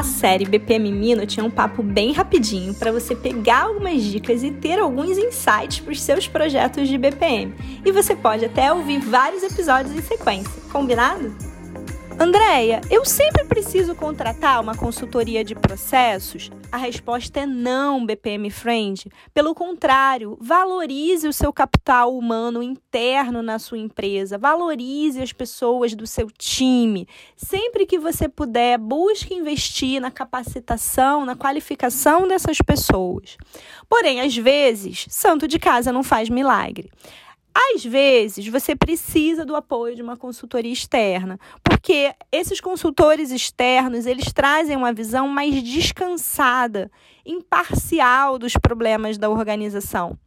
A série BPM Mino tinha um papo bem rapidinho para você pegar algumas dicas e ter alguns insights para os seus projetos de BPM. E você pode até ouvir vários episódios em sequência, combinado? Andréia, eu sempre preciso contratar uma consultoria de processos? A resposta é não, BPM Friend. Pelo contrário, valorize o seu capital humano interno na sua empresa, valorize as pessoas do seu time. Sempre que você puder, busque investir na capacitação, na qualificação dessas pessoas. Porém, às vezes, santo de casa não faz milagre. Às vezes, você precisa do apoio de uma consultoria externa, porque esses consultores externos, eles trazem uma visão mais descansada, imparcial dos problemas da organização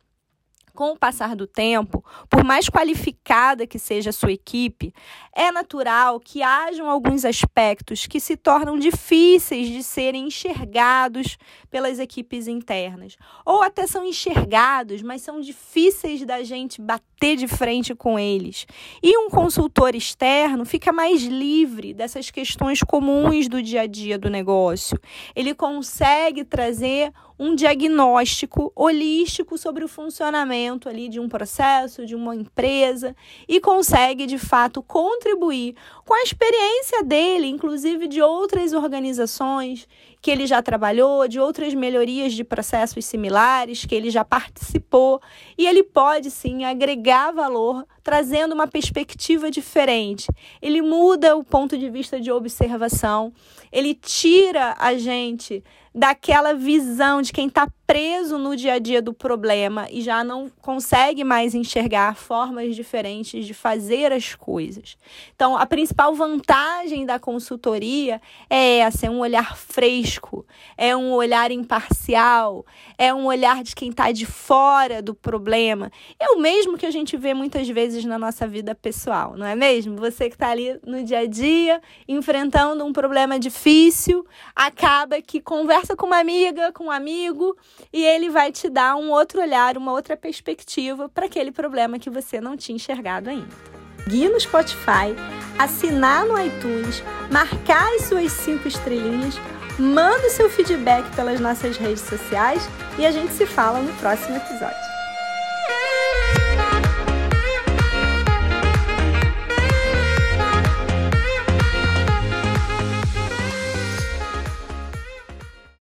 com o passar do tempo, por mais qualificada que seja a sua equipe, é natural que hajam alguns aspectos que se tornam difíceis de serem enxergados pelas equipes internas. Ou até são enxergados, mas são difíceis da gente bater de frente com eles. E um consultor externo fica mais livre dessas questões comuns do dia a dia do negócio. Ele consegue trazer um diagnóstico holístico sobre o funcionamento ali de um processo, de uma empresa e consegue de fato contribuir com a experiência dele, inclusive de outras organizações que ele já trabalhou, de outras melhorias de processos similares que ele já participou, e ele pode sim agregar valor trazendo uma perspectiva diferente. Ele muda o ponto de vista de observação, ele tira a gente daquela visão de quem está preso no dia a dia do problema e já não consegue mais enxergar formas diferentes de fazer as coisas. Então, a principal vantagem da consultoria é essa: é um olhar fresco, é um olhar imparcial, é um olhar de quem está de fora do problema. É o mesmo que a gente vê muitas vezes na nossa vida pessoal, não é mesmo? Você que está ali no dia a dia enfrentando um problema difícil, acaba que conversa com uma amiga, com um amigo e ele vai te dar um outro olhar, uma outra perspectiva para aquele problema que você não tinha enxergado ainda. Guia no Spotify, assinar no iTunes, marcar as suas cinco estrelinhas, manda o seu feedback pelas nossas redes sociais e a gente se fala no próximo episódio.